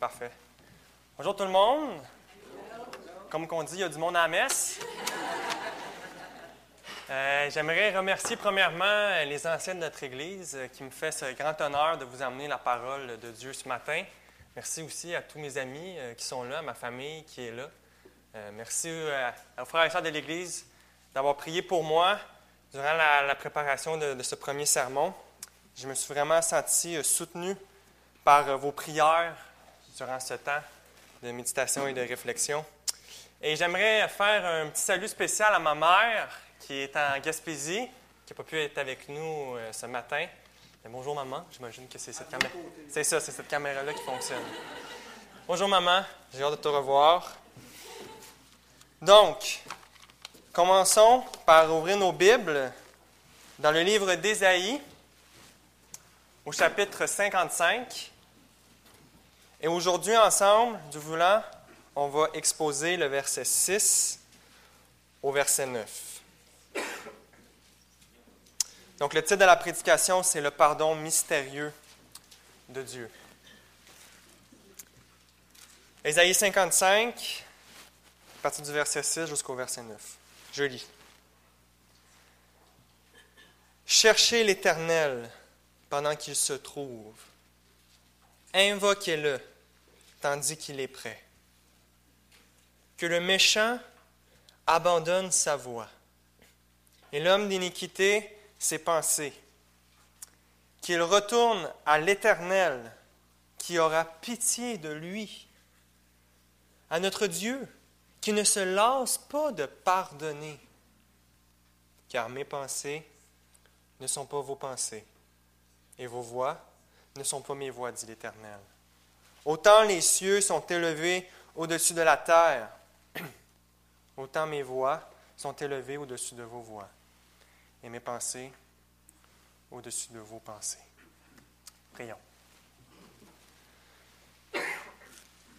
Parfait. Bonjour tout le monde. Comme on dit, il y a du monde à la messe. Euh, J'aimerais remercier premièrement les anciens de notre Église euh, qui me fait ce grand honneur de vous amener la parole de Dieu ce matin. Merci aussi à tous mes amis euh, qui sont là, à ma famille qui est là. Euh, merci euh, aux frères et sœurs de l'Église d'avoir prié pour moi durant la, préparation de, de ce premier sermon. Je me suis vraiment senti euh, soutenu par euh, vos prières durant ce temps de méditation et de réflexion. Et j'aimerais faire un petit salut spécial à ma mère qui est en Gaspésie, qui n'a pas pu être avec nous euh, ce matin. Mais bonjour maman, j'imagine que c'est cette caméra. C'est ça, c'est cette caméra-là qui fonctionne. Bonjour maman, j'ai hâte de te revoir. Donc, commençons par ouvrir nos Bibles dans le livre d'Ésaïe, au chapitre 55. Et aujourd'hui, ensemble, du voulant, on va exposer le verset 6 au verset 9. Donc, le titre de la prédication, c'est Le pardon mystérieux de Dieu. Ésaïe 55, à partir du verset 6 jusqu'au verset 9. Je lis. Cherchez l'Éternel pendant qu'il se trouve. Invoquez-le tandis qu'il est prêt. Que le méchant abandonne sa voie et l'homme d'iniquité ses pensées. Qu'il retourne à l'Éternel qui aura pitié de lui. À notre Dieu qui ne se lasse pas de pardonner. Car mes pensées ne sont pas vos pensées et vos voix ne sont pas mes voix, dit l'Éternel. Autant les cieux sont élevés au-dessus de la terre, autant mes voix sont élevées au-dessus de vos voix, et mes pensées au-dessus de vos pensées. Prions.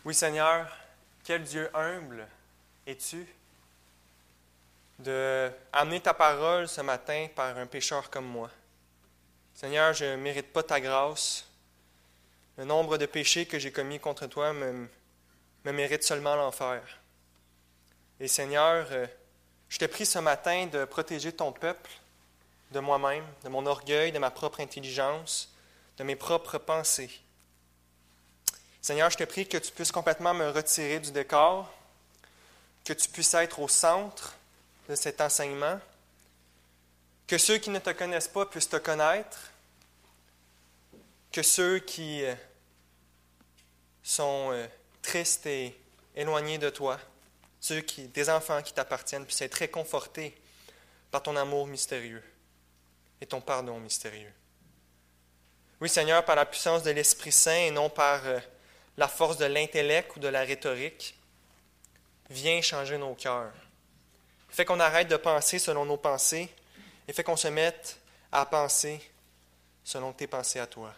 Oui, Seigneur, quel Dieu humble es-tu de amener ta parole ce matin par un pécheur comme moi? Seigneur, je ne mérite pas ta grâce. Le nombre de péchés que j'ai commis contre toi me, me mérite seulement l'enfer. Et Seigneur, euh, je te prie ce matin de protéger ton peuple de moi-même, de mon orgueil, de ma propre intelligence, de mes propres pensées. Seigneur, je te prie que tu puisses complètement me retirer du décor, que tu puisses être au centre de cet enseignement, que ceux qui ne te connaissent pas puissent te connaître, que ceux qui euh, sont euh, tristes et éloignés de toi, ceux qui, des enfants qui t'appartiennent, puissent être réconfortés par ton amour mystérieux et ton pardon mystérieux. Oui, Seigneur, par la puissance de l'Esprit Saint et non par euh, la force de l'intellect ou de la rhétorique, viens changer nos cœurs. Fais qu'on arrête de penser selon nos pensées et fais qu'on se mette à penser selon tes pensées à toi.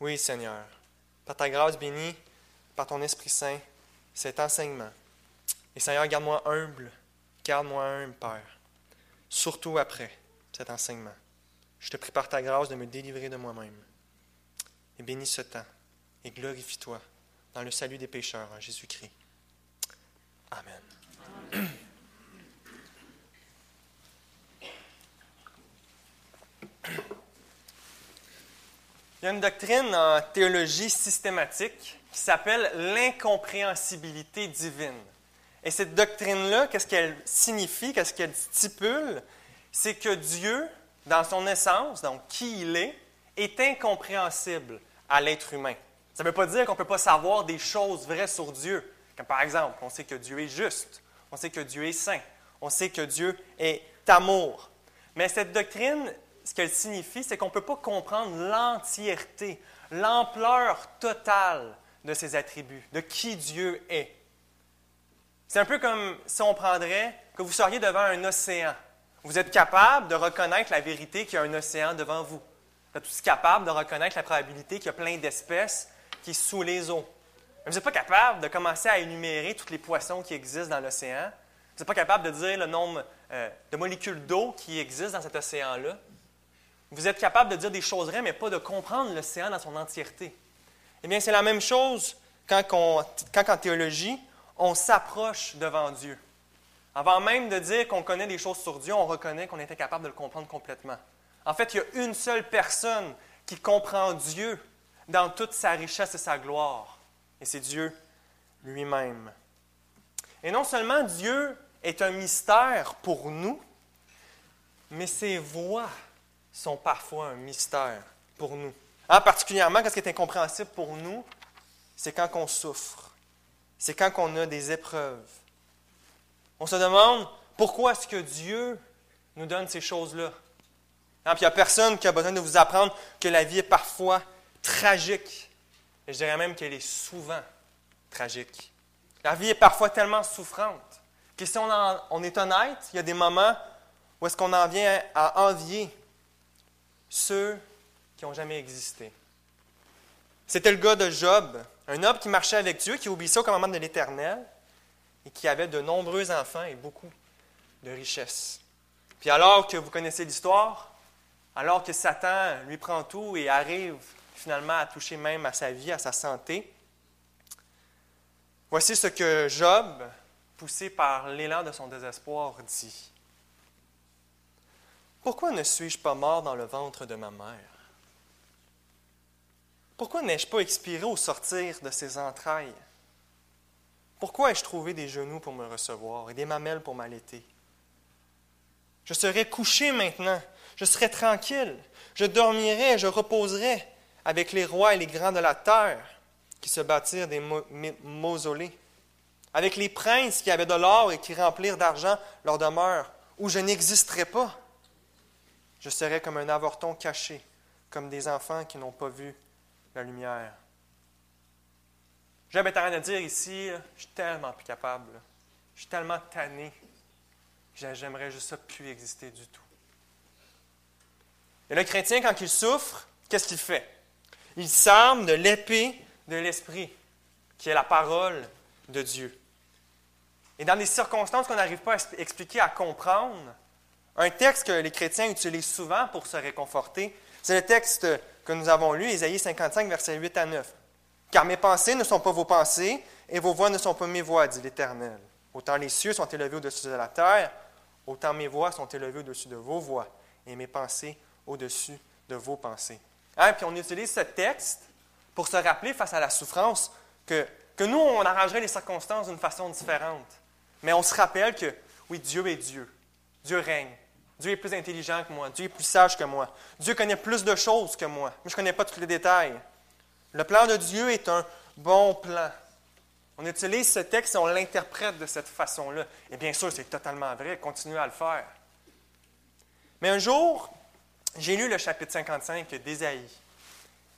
Oui, Seigneur, par ta grâce bénie, par ton Esprit Saint, cet enseignement. Et Seigneur, garde-moi humble, garde-moi humble, Père, surtout après cet enseignement. Je te prie par ta grâce de me délivrer de moi-même. Et bénis ce temps et glorifie-toi dans le salut des pécheurs en Jésus-Christ. Amen. Il y a une doctrine en théologie systématique qui s'appelle l'incompréhensibilité divine. Et cette doctrine-là, qu'est-ce qu'elle signifie, qu'est-ce qu'elle stipule? C'est que Dieu, dans son essence, donc qui il est, est incompréhensible à l'être humain. Ça ne veut pas dire qu'on ne peut pas savoir des choses vraies sur Dieu. Comme par exemple, on sait que Dieu est juste, on sait que Dieu est saint, on sait que Dieu est amour. Mais cette doctrine, ce qu'elle signifie, c'est qu'on ne peut pas comprendre l'entièreté, l'ampleur totale de ses attributs, de qui Dieu est. C'est un peu comme si on prendrait que vous seriez devant un océan. Vous êtes capable de reconnaître la vérité qu'il y a un océan devant vous. Vous êtes aussi capable de reconnaître la probabilité qu'il y a plein d'espèces qui sont sous les eaux. Mais vous n'êtes pas capable de commencer à énumérer tous les poissons qui existent dans l'océan. Vous n'êtes pas capable de dire le nombre euh, de molécules d'eau qui existent dans cet océan-là. Vous êtes capable de dire des choses vraies, mais pas de comprendre l'océan dans son entièreté. Eh bien, c'est la même chose quand, en théologie, on s'approche devant Dieu. Avant même de dire qu'on connaît des choses sur Dieu, on reconnaît qu'on était capable de le comprendre complètement. En fait, il y a une seule personne qui comprend Dieu dans toute sa richesse et sa gloire, et c'est Dieu lui-même. Et non seulement Dieu est un mystère pour nous, mais ses voix sont parfois un mystère pour nous. Ah, particulièrement, ce qui est incompréhensible pour nous, c'est quand on souffre, c'est quand on a des épreuves. On se demande pourquoi est-ce que Dieu nous donne ces choses-là. Ah, il n'y a personne qui a besoin de vous apprendre que la vie est parfois tragique. Et je dirais même qu'elle est souvent tragique. La vie est parfois tellement souffrante que si on, est honnête, il y a des moments où est-ce qu'on en vient à envier ceux qui n'ont jamais existé. C'était le gars de Job, un homme qui marchait avec Dieu, qui obéissait au commandement de l'Éternel et qui avait de nombreux enfants et beaucoup de richesses. Puis alors que vous connaissez l'histoire, alors que Satan lui prend tout et arrive finalement à toucher même à sa vie, à sa santé, voici ce que Job, poussé par l'élan de son désespoir, dit. Pourquoi ne suis-je pas mort dans le ventre de ma mère? Pourquoi n'ai-je pas expiré au sortir de ses entrailles? Pourquoi ai-je trouvé des genoux pour me recevoir et des mamelles pour m'allaiter? Je serais couché maintenant, je serais tranquille, je dormirais, je reposerais avec les rois et les grands de la terre qui se bâtirent des mausolées, avec les princes qui avaient de l'or et qui remplirent d'argent leur demeure, où je n'existerais pas. Je serais comme un avorton caché, comme des enfants qui n'ont pas vu la lumière. J'avais rien à dire ici, je suis tellement plus capable. Je suis tellement tanné. J'aimerais juste ça plus exister du tout. Et le chrétien, quand il souffre, qu'est-ce qu'il fait? Il s'arme de l'épée de l'Esprit, qui est la parole de Dieu. Et dans des circonstances qu'on n'arrive pas à expliquer, à comprendre, un texte que les chrétiens utilisent souvent pour se réconforter, c'est le texte que nous avons lu, Ésaïe 55, versets 8 à 9. Car mes pensées ne sont pas vos pensées, et vos voix ne sont pas mes voix, dit l'Éternel. Autant les cieux sont élevés au-dessus de la terre, autant mes voix sont élevées au-dessus de vos voix, et mes pensées au-dessus de vos pensées. Hein, puis on utilise ce texte pour se rappeler face à la souffrance que, que nous, on arrangerait les circonstances d'une façon différente. Mais on se rappelle que, oui, Dieu est Dieu. Dieu règne. Dieu est plus intelligent que moi. Dieu est plus sage que moi. Dieu connaît plus de choses que moi. Mais je ne connais pas tous les détails. Le plan de Dieu est un bon plan. On utilise ce texte et on l'interprète de cette façon-là. Et bien sûr, c'est totalement vrai. Continuez à le faire. Mais un jour, j'ai lu le chapitre 55 d'Ésaïe.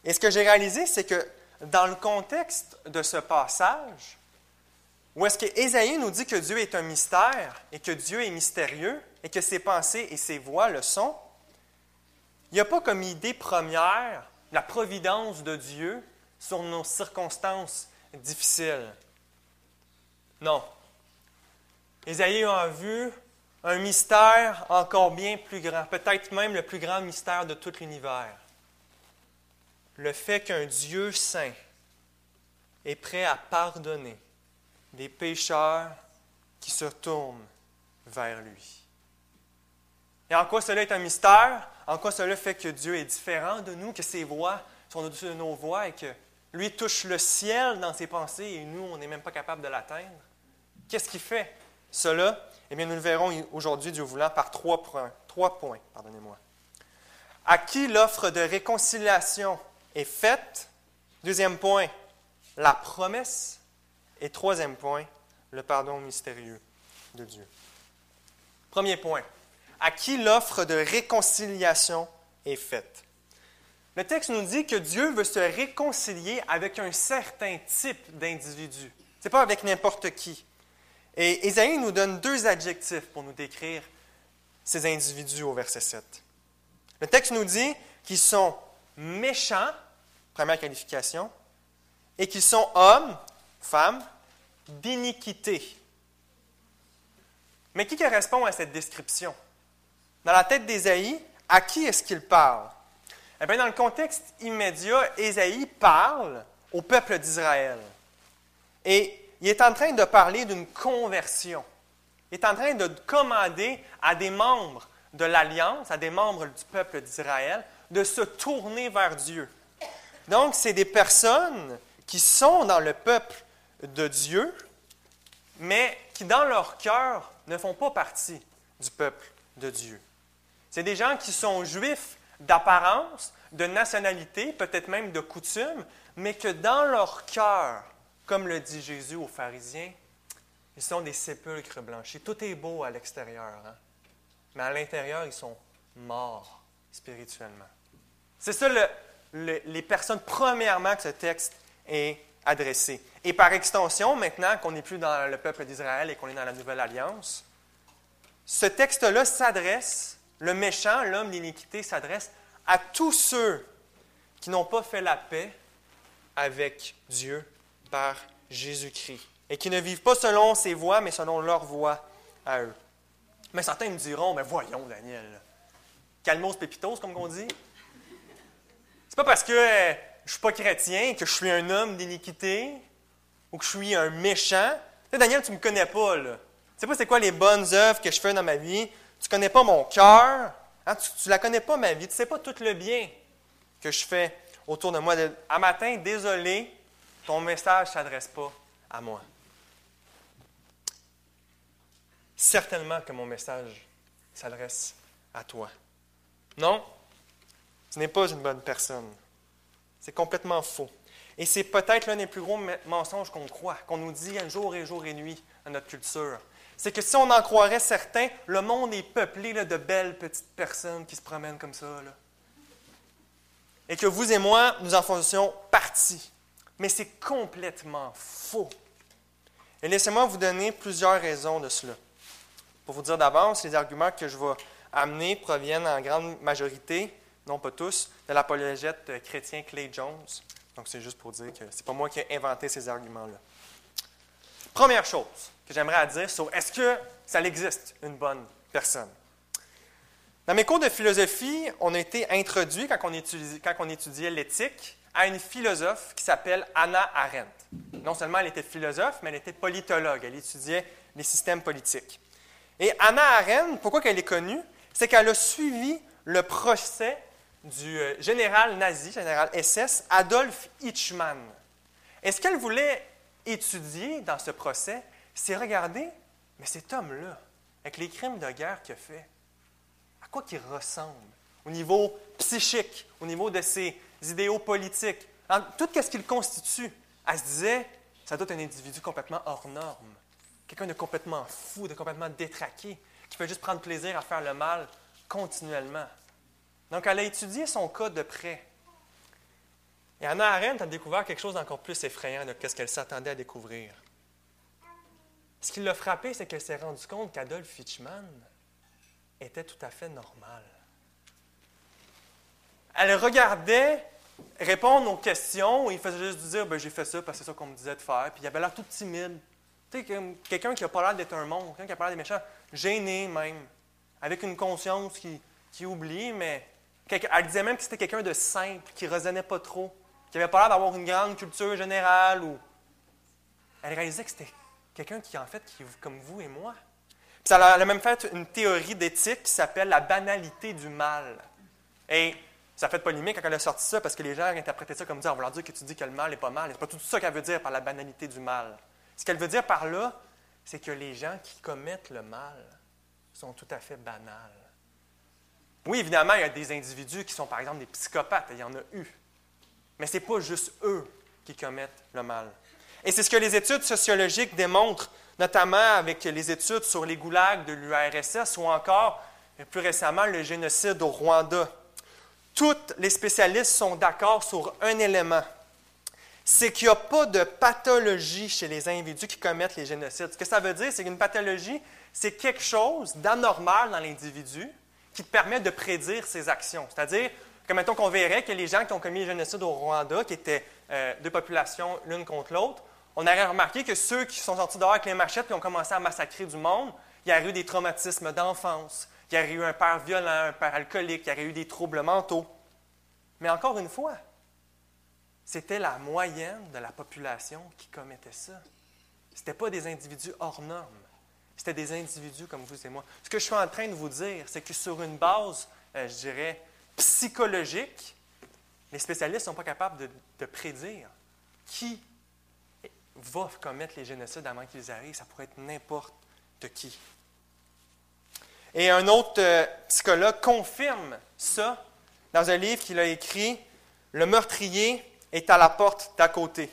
Et ce que j'ai réalisé, c'est que dans le contexte de ce passage, où est-ce qu'Ésaïe nous dit que Dieu est un mystère et que Dieu est mystérieux et que ses pensées et ses voix le sont, il n'y a pas comme idée première la providence de Dieu sur nos circonstances difficiles. Non. Ésaïe a vu un mystère encore bien plus grand, peut-être même le plus grand mystère de tout l'univers. Le fait qu'un Dieu saint est prêt à pardonner des pécheurs qui se tournent vers lui. Et en quoi cela est un mystère? En quoi cela fait que Dieu est différent de nous, que ses voix sont au-dessus de nos voix et que lui touche le ciel dans ses pensées et nous, on n'est même pas capable de l'atteindre? Qu'est-ce qui fait cela? Eh bien, nous le verrons aujourd'hui, Dieu voulant, par trois points. Trois points pardonnez-moi. À qui l'offre de réconciliation est faite? Deuxième point, la promesse. Et troisième point, le pardon mystérieux de Dieu. Premier point, à qui l'offre de réconciliation est faite. Le texte nous dit que Dieu veut se réconcilier avec un certain type d'individu. Ce n'est pas avec n'importe qui. Et Isaïe nous donne deux adjectifs pour nous décrire ces individus au verset 7. Le texte nous dit qu'ils sont méchants, première qualification, et qu'ils sont hommes, femmes, d'iniquité. Mais qui correspond à cette description? Dans la tête d'Ésaïe, à qui est-ce qu'il parle? Eh bien, dans le contexte immédiat, Ésaïe parle au peuple d'Israël. Et il est en train de parler d'une conversion. Il est en train de commander à des membres de l'Alliance, à des membres du peuple d'Israël, de se tourner vers Dieu. Donc, c'est des personnes qui sont dans le peuple de Dieu, mais qui, dans leur cœur, ne font pas partie du peuple de Dieu. C'est des gens qui sont juifs d'apparence, de nationalité, peut-être même de coutume, mais que dans leur cœur, comme le dit Jésus aux pharisiens, ils sont des sépulcres blanchis. Tout est beau à l'extérieur, hein. mais à l'intérieur, ils sont morts spirituellement. C'est ça les personnes, premièrement, que ce texte est adressé. Et par extension, maintenant qu'on n'est plus dans le peuple d'Israël et qu'on est dans la nouvelle alliance, ce texte-là s'adresse, le méchant, l'homme d'iniquité, s'adresse à tous ceux qui n'ont pas fait la paix avec Dieu par Jésus-Christ et qui ne vivent pas selon ses voies, mais selon leur voie à eux. Mais certains me diront, mais voyons, Daniel, calmos pépitos, comme on dit. C'est pas parce que euh, je suis pas chrétien que je suis un homme d'iniquité ou que je suis un méchant. Daniel, tu me connais pas, là. Tu sais pas c'est quoi les bonnes œuvres que je fais dans ma vie. Tu connais pas mon cœur. Hein, tu, ne la connais pas, ma vie. Tu sais pas tout le bien que je fais autour de moi. À matin, désolé, ton message ne s'adresse pas à moi. Certainement que mon message s'adresse à toi. Non, ce n'est pas une bonne personne. C'est complètement faux. Et c'est peut-être l'un des plus gros mensonges qu'on croit, qu'on nous dit jour et jour et nuit dans notre culture. C'est que si on en croirait certains, le monde est peuplé de belles petites personnes qui se promènent comme ça. Et que vous et moi, nous en faisions partie. Mais c'est complètement faux. Et laissez-moi vous donner plusieurs raisons de cela. Pour vous dire d'avance, les arguments que je vais amener proviennent en grande majorité, non pas tous, de l'apologète chrétien Clay Jones. Donc c'est juste pour dire que ce n'est pas moi qui ai inventé ces arguments-là. Première chose que j'aimerais dire sur est-ce que ça existe une bonne personne. Dans mes cours de philosophie, on a été introduit, quand on, quand on étudiait l'éthique, à une philosophe qui s'appelle Anna Arendt. Non seulement elle était philosophe, mais elle était politologue. Elle étudiait les systèmes politiques. Et Anna Arendt, pourquoi elle est connue? C'est qu'elle a suivi le procès du euh, général nazi, général SS, Adolf Hitchmann. Et ce qu'elle voulait étudier dans ce procès, c'est regarder, mais cet homme-là, avec les crimes de guerre qu'il a fait, à quoi qu'il ressemble? Au niveau psychique, au niveau de ses idéaux politiques, tout ce qu'il constitue. Elle se disait, ça doit être un individu complètement hors norme, quelqu'un de complètement fou, de complètement détraqué, qui peut juste prendre plaisir à faire le mal continuellement. Donc, elle a étudié son cas de près. Et Anna Arendt a découvert quelque chose d'encore plus effrayant de ce qu'elle s'attendait à découvrir. Ce qui l'a frappé, c'est qu'elle s'est rendue compte qu'Adolf Fitchman était tout à fait normal. Elle regardait répondre aux questions, il faisait juste dire ben, J'ai fait ça parce que c'est ça qu'on me disait de faire. Puis il avait l'air tout timide. Tu sais, quelqu'un qui n'a pas l'air d'être un monstre, quelqu'un qui n'a pas l'air d'être méchant, gêné même, avec une conscience qui, qui oublie, mais elle disait même que c'était quelqu'un de simple, qui ne raisonnait pas trop, qui n'avait pas l'air d'avoir une grande culture générale. Ou... Elle réalisait que c'était quelqu'un qui, en fait, qui comme vous et moi. Puis elle a même fait une théorie d'éthique qui s'appelle la banalité du mal. Et ça a fait polémique quand elle a sorti ça parce que les gens interprétaient ça comme dire, va leur dire que tu dis que le mal n'est pas mal. C'est pas tout ça qu'elle veut dire par la banalité du mal. Ce qu'elle veut dire par là, c'est que les gens qui commettent le mal sont tout à fait banals. Oui, évidemment, il y a des individus qui sont, par exemple, des psychopathes, il y en a eu. Mais ce n'est pas juste eux qui commettent le mal. Et c'est ce que les études sociologiques démontrent, notamment avec les études sur les goulags de l'URSS ou encore, plus récemment, le génocide au Rwanda. Tous les spécialistes sont d'accord sur un élément, c'est qu'il n'y a pas de pathologie chez les individus qui commettent les génocides. Ce que ça veut dire, c'est qu'une pathologie, c'est quelque chose d'anormal dans l'individu qui permet de prédire ses actions. C'est-à-dire que, mettons qu'on verrait que les gens qui ont commis les génocides au Rwanda, qui étaient euh, deux populations l'une contre l'autre, on aurait remarqué que ceux qui sont sortis dehors avec les machettes et ont commencé à massacrer du monde, il y a eu des traumatismes d'enfance, il y aurait eu un père violent, un père alcoolique, il y aurait eu des troubles mentaux. Mais encore une fois, c'était la moyenne de la population qui commettait ça. Ce n'étaient pas des individus hors normes. C'était des individus comme vous et moi. Ce que je suis en train de vous dire, c'est que sur une base, euh, je dirais, psychologique, les spécialistes ne sont pas capables de, prédire qui va commettre les génocides avant qu'ils arrivent. Ça pourrait être n'importe qui. Et un autre euh, psychologue confirme ça dans un livre qu'il a écrit, Le meurtrier est à la porte d'à côté.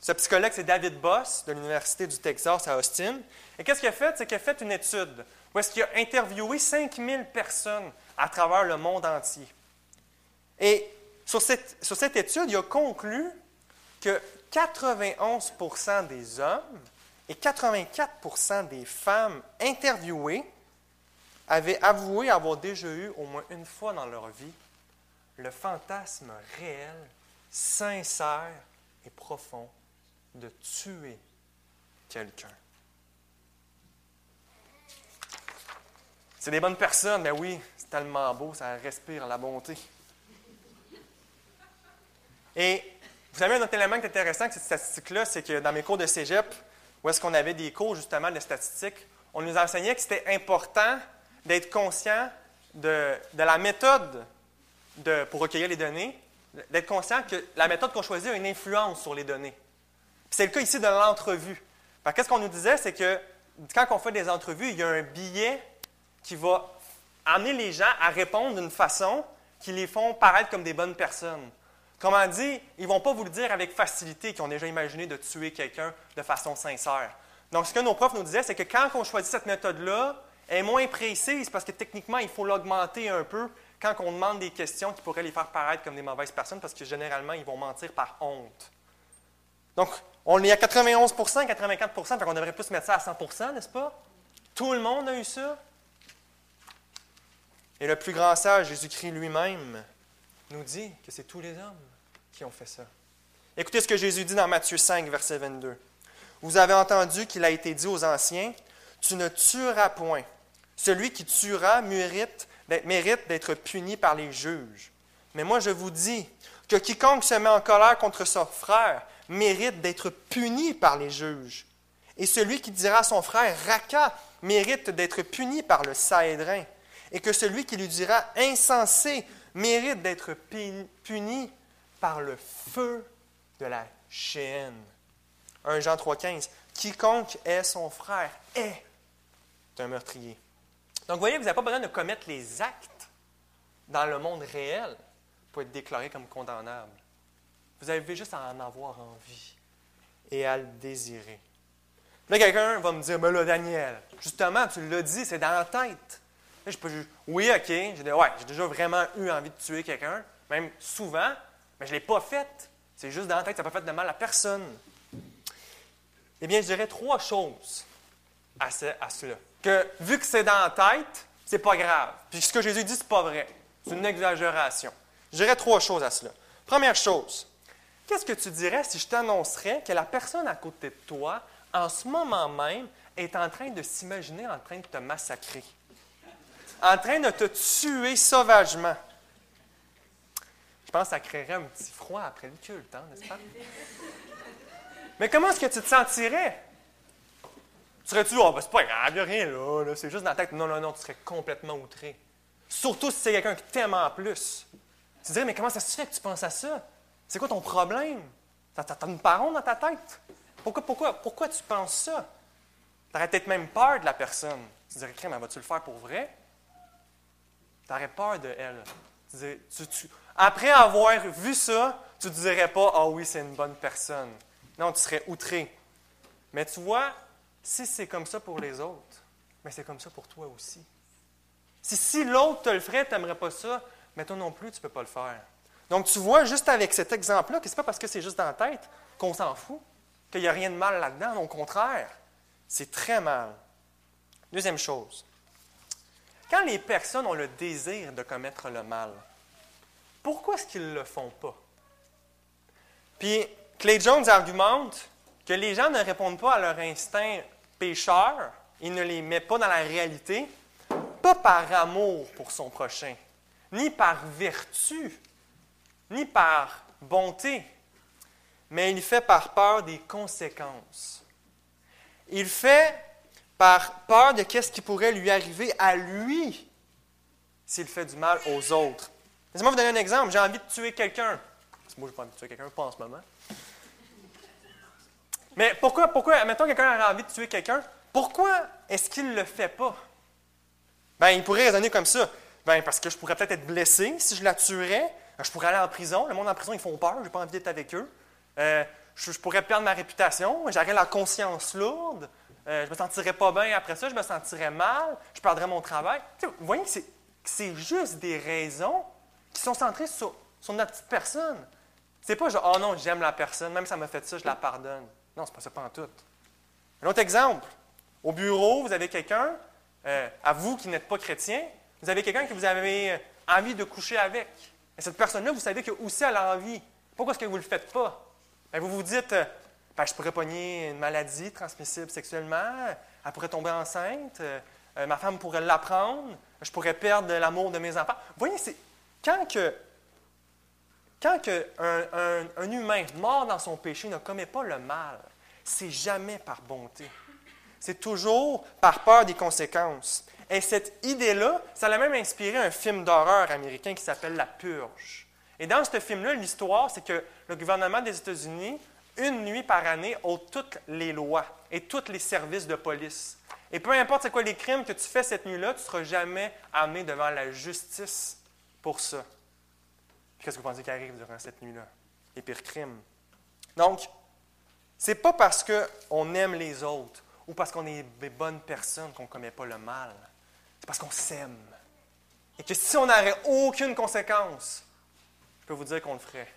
Ce psychologue, c'est David Boss de l'Université du Texas à Austin. Et qu'est-ce qu'il a fait? C'est qu'il a fait une étude où est-ce qu'il a interviewé 5000 personnes à travers le monde entier. Et sur cette, sur cette étude, il a conclu que 91% des hommes et 84% des femmes interviewées avaient avoué avoir déjà eu au moins une fois dans leur vie le fantasme réel, sincère et profond de tuer quelqu'un. C'est des bonnes personnes, mais oui, c'est tellement beau, ça respire la bonté. Et vous savez, un autre élément qui est intéressant avec cette statistique-là, c'est que dans mes cours de cégep, où est-ce qu'on avait des cours justement de statistiques, on nous enseignait que c'était important d'être conscient de, la méthode de, pour recueillir les données, d'être conscient que la méthode qu'on choisit a une influence sur les données. C'est le cas ici de l'entrevue. Qu'est-ce qu'on nous disait, c'est que quand on fait des entrevues, il y a un billet qui va amener les gens à répondre d'une façon qui les font paraître comme des bonnes personnes. Comment dit, ils ne vont pas vous le dire avec facilité qu'ils ont déjà imaginé de tuer quelqu'un de façon sincère. Donc, ce que nos profs nous disaient, c'est que quand on choisit cette méthode-là, elle est moins précise parce que techniquement, il faut l'augmenter un peu quand on demande des questions qui pourraient les faire paraître comme des mauvaises personnes parce que généralement, ils vont mentir par honte. Donc, on est à 91% 84% donc on devrait plus mettre ça à 100% n'est-ce pas? Tout le monde a eu ça? Et le plus grand sage, Jésus-Christ lui-même, nous dit que c'est tous les hommes qui ont fait ça. Écoutez ce que Jésus dit dans Matthieu 5, verset 22. Vous avez entendu qu'il a été dit aux anciens, Tu ne tueras point. Celui qui tuera mérite, d'être puni par les juges. Mais moi je vous dis que quiconque se met en colère contre son frère mérite d'être puni par les juges. Et celui qui dira à son frère Raka mérite d'être puni par le Saédrin. Et que celui qui lui dira insensé mérite d'être puni par le feu de la chaîne. 1 Jean 3,15. Quiconque est son frère est un meurtrier. Donc, vous voyez, vous n'avez pas besoin de commettre les actes dans le monde réel pour être déclaré comme condamnable. Vous avez juste à en avoir envie et à le désirer. Là, quelqu'un va me dire, mais là, Daniel, justement, tu l'as dit, c'est dans la tête. Je peux oui, OK, j'ai ouais, déjà vraiment eu envie de tuer quelqu'un, même souvent, mais je ne l'ai pas fait. C'est juste dans la tête, ça n'a pas fait de mal à personne. Eh bien, je dirais trois choses à, cela. Que vu que c'est dans la tête, c'est pas grave. Puis ce que Jésus dit, c'est pas vrai. C'est une exagération. Je dirais trois choses à cela. Première chose, qu'est-ce que tu dirais si je t'annoncerais que la personne à côté de toi, en ce moment même, est en train de s'imaginer en train de te massacrer? En train de te tuer sauvagement? Je pense que ça créerait un petit froid après le culte, hein, n'est-ce pas? Mais comment est-ce que tu te sentirais? Serais-tu, oh, ben, c'est pas grave, n'y a rien là, c'est juste dans la tête. Non, non, non, tu serais complètement outré. Surtout si c'est quelqu'un qui t'aime en plus. Tu dirais, mais comment ça se fait que tu penses à ça? C'est quoi ton problème? T'as, as une parole dans ta tête? Pourquoi, pourquoi, pourquoi tu penses ça? Tu aurais peut-être même peur de la personne. Tu dirais, crème, vas-tu le faire pour vrai? Tu aurais peur de elle. après avoir vu ça, tu ne dirais pas, ah oui, c'est une bonne personne. Non, tu serais outré. Mais tu vois, si c'est comme ça pour les autres, mais c'est comme ça pour toi aussi. Si, si l'autre te le ferait, tu n'aimerais pas ça, mais toi non plus, tu ne peux pas le faire. Donc, tu vois, juste avec cet exemple-là, que ce n'est pas parce que c'est juste dans la tête qu'on s'en fout, qu'il n'y a rien de mal là-dedans. Au contraire, c'est très mal. Deuxième chose, quand les personnes ont le désir de commettre le mal, pourquoi est-ce qu'ils ne le font pas? Puis, Clay Jones argumente que les gens ne répondent pas à leur instinct pécheur, ils ne les mettent pas dans la réalité, pas par amour pour son prochain, ni par vertu, ni par bonté, mais il fait par peur des conséquences. Il fait par peur de ce qui pourrait lui arriver à lui s'il fait du mal aux autres. Laissez-moi vous donner un exemple. J'ai envie de tuer quelqu'un. Moi, je n'ai pas envie de tuer quelqu'un, pas en ce moment. Mais pourquoi, pourquoi, admettons quelqu'un a envie de tuer quelqu'un, pourquoi est-ce qu'il ne le fait pas? Ben, il pourrait raisonner comme ça. Ben, parce que je pourrais peut-être être blessé si je la tuerais. Ben, je pourrais aller en prison. Le monde en prison, ils font peur. Je n'ai pas envie d'être avec eux. Euh, je, pourrais perdre ma réputation. J'aurais la conscience lourde. Euh, je me sentirais pas bien après ça. Je me sentirais mal. Je perdrais mon travail. vous voyez que c'est juste des raisons qui sont centrées sur, notre petite personne. C'est pas genre, oh non, j'aime la personne, même si ça m'a fait ça, je la pardonne. Non, c'est pas ça, pas en tout. Un autre exemple. Au bureau, vous avez quelqu'un, euh, à vous qui n'êtes pas chrétien, vous avez quelqu'un que vous avez envie de coucher avec. Et cette personne-là, vous savez que aussi a envie. Pourquoi est-ce que vous ne le faites pas? Ben, vous vous dites, euh, je pourrais pogner une maladie transmissible sexuellement, elle pourrait tomber enceinte, ma femme pourrait l'apprendre, je pourrais perdre l'amour de mes enfants. Vous voyez, c'est quand que quand un, humain mort dans son péché ne commet pas le mal, c'est jamais par bonté. C'est toujours par peur des conséquences. Et cette idée-là, ça l'a même inspiré un film d'horreur américain qui s'appelle La Purge. Et dans ce film-là, l'histoire, c'est que le gouvernement des États-Unis, une nuit par année, ôte toutes les lois et tous les services de police. Et peu importe c'est quoi les crimes que tu fais cette nuit-là, tu ne seras jamais amené devant la justice pour ça qu'est-ce que vous pensez qui arrive durant cette nuit-là? Les pires crimes. Donc, c'est pas parce qu'on aime les autres ou parce qu'on est des bonnes personnes qu'on ne commet pas le mal. C'est parce qu'on s'aime. Et que si on n'aurait aucune conséquence, je peux vous dire qu'on le ferait.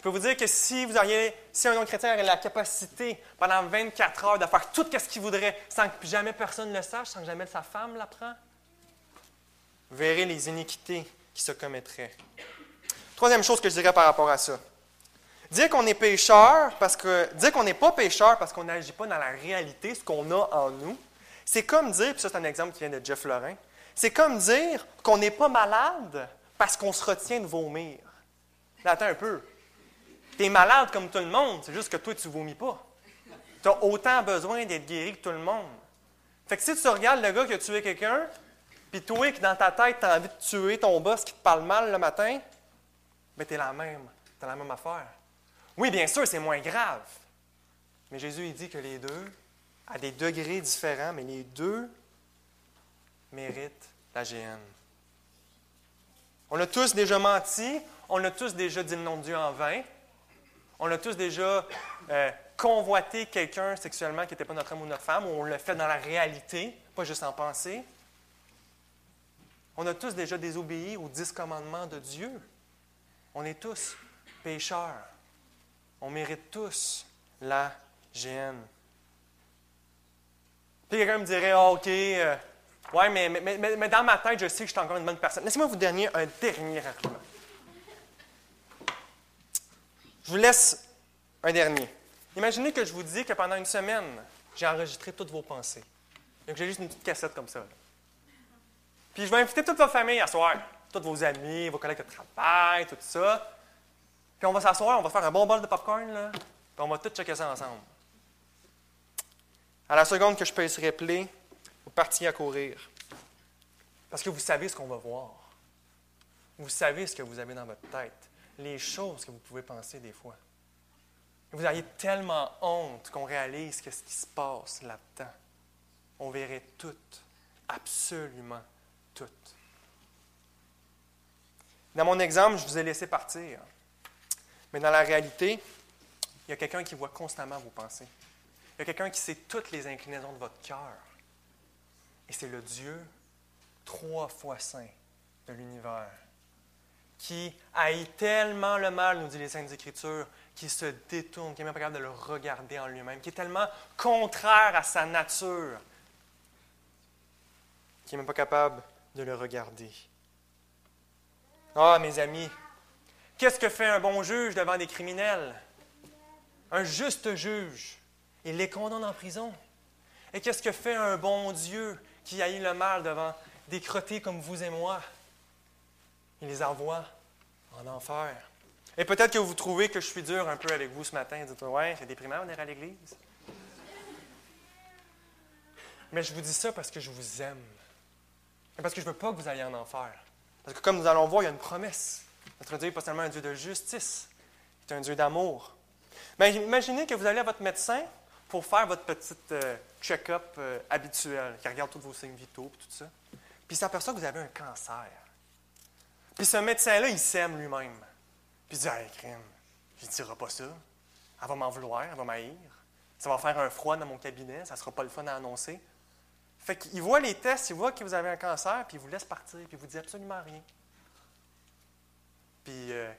Je peux vous dire que si vous auriez, si un non-chrétien aurait la capacité pendant 24 heures de faire tout ce qu'il voudrait sans que jamais personne ne le sache, sans que jamais sa femme l'apprend, vous verrez les iniquités qui se commettraient. Troisième chose que je dirais par rapport à ça. Dire qu'on est pécheur parce que dire qu'on n'est pas pécheur parce qu'on n'agit pas dans la réalité, ce qu'on a en nous, c'est comme dire, puis ça c'est un exemple qui vient de Jeff Lorrain, c'est comme dire qu'on n'est pas malade parce qu'on se retient de vomir. attends un peu. Tu es malade comme tout le monde, c'est juste que toi tu vomis pas. Tu as autant besoin d'être guéri que tout le monde. Fait que si tu regardes le gars qui a tué quelqu'un, puis toi qui dans ta tête tu as envie de tuer ton boss qui te parle mal le matin, mais tu es la même. Tu la même affaire. Oui, bien sûr, c'est moins grave. Mais Jésus, il dit que les deux, à des degrés différents, mais les deux méritent la GN. On a tous déjà menti, on a tous déjà dit le nom de Dieu en vain, on a tous déjà euh, convoité quelqu'un sexuellement qui n'était pas notre homme ou notre femme, ou on l'a fait dans la réalité, pas juste en pensée. On a tous déjà désobéi aux dix commandements de Dieu. On est tous pécheurs. On mérite tous la GN. Puis quelqu'un me dirait, ah, OK, euh, ouais, mais, mais, dans ma tête, je sais que je suis encore une bonne personne. Laissez-moi vous donner un dernier argument. Je vous laisse un dernier. Imaginez que je vous dis que pendant une semaine, j'ai enregistré toutes vos pensées. Donc, j'ai juste une petite cassette comme ça. Puis, je vais inviter toute votre famille à soir tous vos amis, vos collègues de travail, tout ça. Puis on va s'asseoir, on va faire un bon bol de popcorn, là, puis on va tout checker ça ensemble. À la seconde que je peux play, vous partiez à courir. Parce que vous savez ce qu'on va voir. Vous savez ce que vous avez dans votre tête, les choses que vous pouvez penser des fois. vous auriez tellement honte qu'on réalise ce qui se passe là-dedans. On verrait tout, absolument tout. Dans mon exemple, je vous ai laissé partir. Mais dans la réalité, il y a quelqu'un qui voit constamment vos pensées. Il y a quelqu'un qui sait toutes les inclinaisons de votre cœur. Et c'est le Dieu trois fois saint de l'univers, qui haït tellement le mal, nous dit les Saintes Écritures, qui se détourne, qui n'est même pas capable de le regarder en lui-même, qui est tellement contraire à sa nature, qui n'est même pas capable de le regarder. Ah, mes amis, qu'est-ce que fait un bon juge devant des criminels? Un juste juge, il les condamne en prison. Et qu'est-ce que fait un bon Dieu qui haït le mal devant des crottés comme vous et moi? Il les envoie en enfer. Et peut-être que vous trouvez que je suis dur un peu avec vous ce matin. Dites, ouais, c'est déprimant, venir à l'église. Mais je vous dis ça parce que je vous aime. Et parce que je ne veux pas que vous alliez en enfer. Parce que comme nous allons voir, il y a une promesse. Notre Dieu n'est pas seulement un Dieu de justice, il est un Dieu d'amour. Mais imaginez que vous allez à votre médecin pour faire votre petit euh, check-up euh, habituel, qui regarde tous vos signes vitaux et tout ça. Puis il s'aperçoit que vous avez un cancer. Puis ce médecin-là, il s'aime lui-même. Puis il dit Hey, crime, je ne dirai pas ça. Elle va m'en vouloir, elle va m'haïr. Ça va faire un froid dans mon cabinet, ça ne sera pas le fun à annoncer. Fait qu'il voit les tests, il voit que vous avez un cancer, puis il vous laisse partir, puis il vous dit absolument rien. Puis, euh,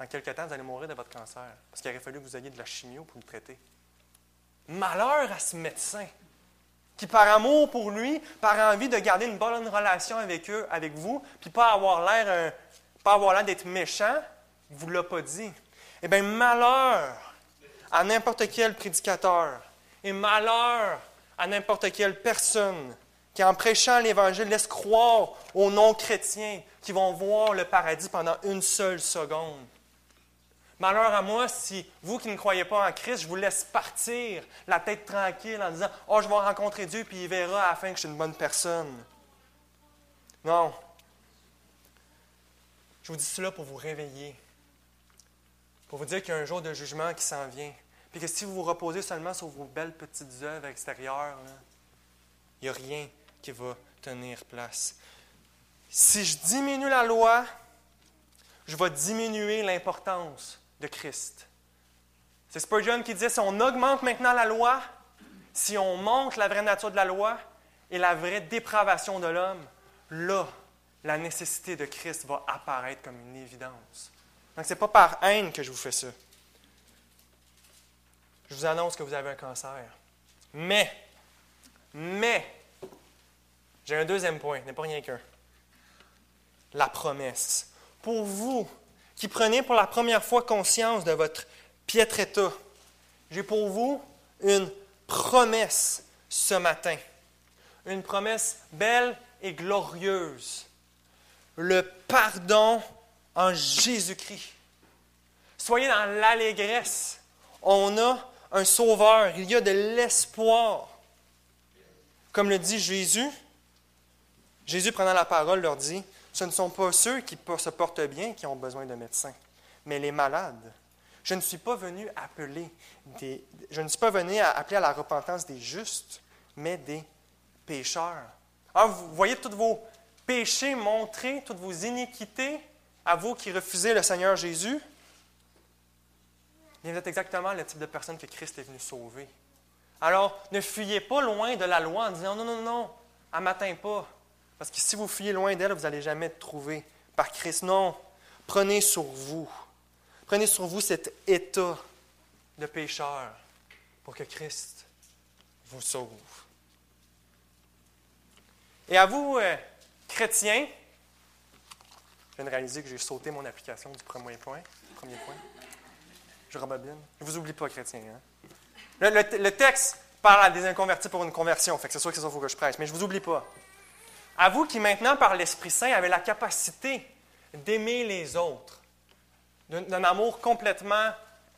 en quelques temps, vous allez mourir de votre cancer, parce qu'il aurait fallu que vous ayez de la chimio pour le traiter. Malheur à ce médecin qui, par amour pour lui, par envie de garder une bonne relation avec eux, avec vous, puis pas avoir l'air, pas avoir l'air d'être méchant, il ne vous l'a pas dit. Eh bien, malheur à n'importe quel prédicateur et malheur à n'importe quelle personne qui, en prêchant l'Évangile, laisse croire aux non-chrétiens qui vont voir le paradis pendant une seule seconde. Malheur à moi si vous qui ne croyez pas en Christ, je vous laisse partir la tête tranquille en disant Oh, je vais rencontrer Dieu, puis il verra à la fin que je suis une bonne personne. Non. Je vous dis cela pour vous réveiller, pour vous dire qu'il y a un jour de jugement qui s'en vient. Puis que si vous vous reposez seulement sur vos belles petites œuvres extérieures, il n'y a rien qui va tenir place. Si je diminue la loi, je vais diminuer l'importance de Christ. C'est Spurgeon qui disait, si on augmente maintenant la loi, si on montre la vraie nature de la loi et la vraie dépravation de l'homme, là, la nécessité de Christ va apparaître comme une évidence. Donc, ce n'est pas par haine que je vous fais ça je vous annonce que vous avez un cancer. Mais, mais, j'ai un deuxième point, n'est pas rien qu'un. La promesse. Pour vous qui prenez pour la première fois conscience de votre piètre état, j'ai pour vous une promesse ce matin. Une promesse belle et glorieuse. Le pardon en Jésus-Christ. Soyez dans l'allégresse. On a un sauveur, il y a de l'espoir. Comme le dit Jésus, Jésus prenant la parole leur dit, ce ne sont pas ceux qui se portent bien qui ont besoin de médecins, mais les malades. Je ne suis pas venu appeler des, je ne suis pas venu à appeler à la repentance des justes, mais des pécheurs. Alors, vous voyez tous vos péchés montrés, toutes vos iniquités à vous qui refusez le Seigneur Jésus vous êtes exactement le type de personne que Christ est venu sauver. Alors, ne fuyez pas loin de la loi en disant non, non, non, ne m'atteint pas. Parce que si vous fuyez loin d'elle, vous n'allez jamais être trouvé par Christ. Non, prenez sur vous. Prenez sur vous cet état de pécheur pour que Christ vous sauve. Et à vous, chrétiens, je viens de réaliser que j'ai sauté mon application du premier point. Premier point. Je ne vous oublie pas, chrétien. Hein. Le, texte parle à des inconvertis pour une conversion. Fait que c'est sûr que c'est ça qu'il faut que je prêche. Mais je vous oublie pas. À vous qui, maintenant, par l'Esprit Saint, avez la capacité d'aimer les autres, d'un amour complètement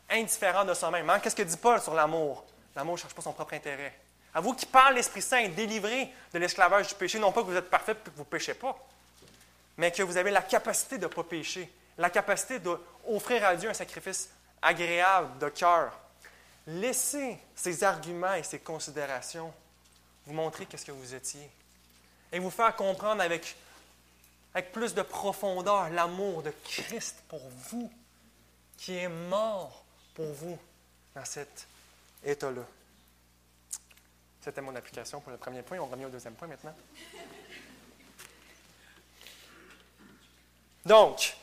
indifférent de soi-même. Hein. Qu'est-ce que dit Paul sur l'amour? L'amour ne cherche pas son propre intérêt. À vous qui, par l'Esprit Saint, êtes délivrés de l'esclavage du péché, non pas que vous êtes parfait et que vous ne péchez pas, mais que vous avez la capacité de ne pas pécher, la capacité d'offrir à Dieu un sacrifice agréable de cœur. Laissez ces arguments et ces considérations vous montrer qu'est-ce que vous étiez et vous faire comprendre avec, avec plus de profondeur l'amour de Christ pour vous, qui est mort pour vous dans cet état-là. C'était mon application pour le premier point. On revient au deuxième point maintenant. Donc,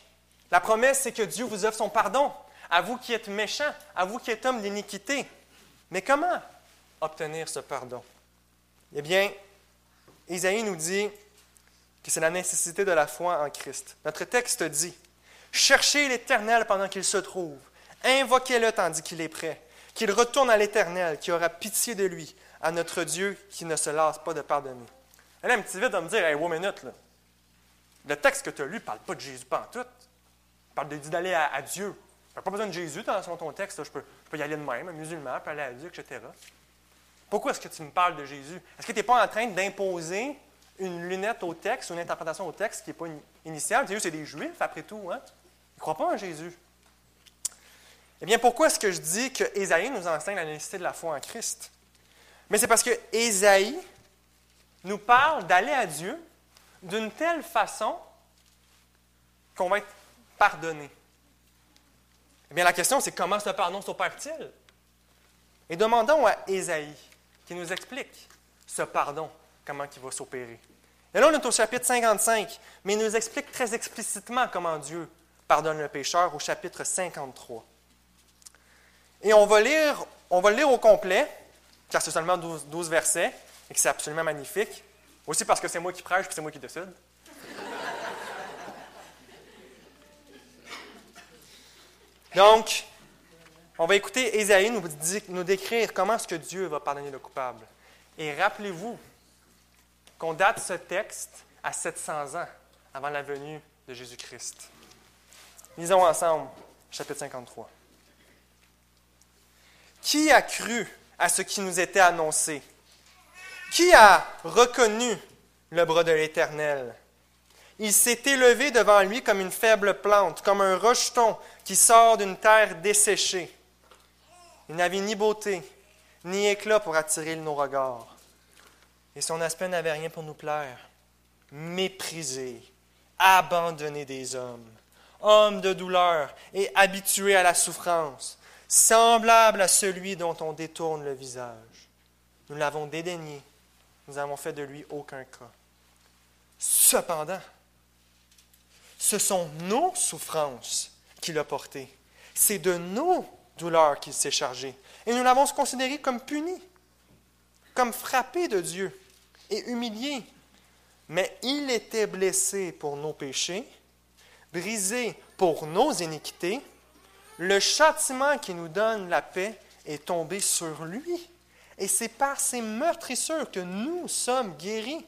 la promesse, c'est que Dieu vous offre son pardon à vous qui êtes méchants, à vous qui êtes hommes d'iniquité. Mais comment obtenir ce pardon? Eh bien, Isaïe nous dit que c'est la nécessité de la foi en Christ. Notre texte dit, Cherchez l'Éternel pendant qu'il se trouve, invoquez-le tandis qu'il est prêt, qu'il retourne à l'Éternel, qui aura pitié de lui, à notre Dieu qui ne se lasse pas de pardonner. Elle a un petit vite de me dire, hey, wow, minute, là. Le texte que tu as lu ne parle pas de Jésus pas en tout. Il parle d'aller à, à Dieu n'as pas besoin de Jésus dans ton texte. Je, peux, y aller de même, un musulman peut aller à Dieu, etc. Pourquoi est-ce que tu me parles de Jésus? Est-ce que tu n'es pas en train d'imposer une lunette au texte, une interprétation au texte qui n'est pas initiale? c'est des Juifs, après tout. Hein? Ils ne croient pas en Jésus. Eh bien, pourquoi est-ce que je dis que Ésaïe nous enseigne la nécessité de la foi en Christ? Mais c'est parce que Ésaïe nous parle d'aller à Dieu d'une telle façon qu'on va être pardonné. Eh bien, la question, c'est comment ce pardon s'opère-t-il? Et demandons à Ésaïe qui nous explique ce pardon, comment il va s'opérer. Et là, on est au chapitre 55, mais il nous explique très explicitement comment Dieu pardonne le pécheur au chapitre 53. Et on va lire, on va le lire au complet, car c'est seulement 12, 12 versets, et que c'est absolument magnifique. Aussi parce que c'est moi qui prêche, puis c'est moi qui décide. Donc, on va écouter Ésaïe nous, nous décrire comment est-ce que Dieu va pardonner le coupable. Et rappelez-vous qu'on date ce texte à 700 ans avant la venue de Jésus-Christ. Lisons ensemble, chapitre 53. Qui a cru à ce qui nous était annoncé? Qui a reconnu le bras de l'Éternel? Il s'est élevé devant lui comme une faible plante, comme un rejeton qui sort d'une terre desséchée. Il n'avait ni beauté, ni éclat pour attirer nos regards. Et son aspect n'avait rien pour nous plaire. Méprisé, abandonné des hommes, homme de douleur et habitué à la souffrance, semblable à celui dont on détourne le visage. Nous l'avons dédaigné, nous n'avons fait de lui aucun cas. Cependant, ce sont nos souffrances qu'il a portées. C'est de nos douleurs qu'il s'est chargé. Et nous l'avons considéré comme puni, comme frappé de Dieu et humilié. Mais il était blessé pour nos péchés, brisé pour nos iniquités. Le châtiment qui nous donne la paix est tombé sur lui. Et c'est par ses meurtrissures que nous sommes guéris.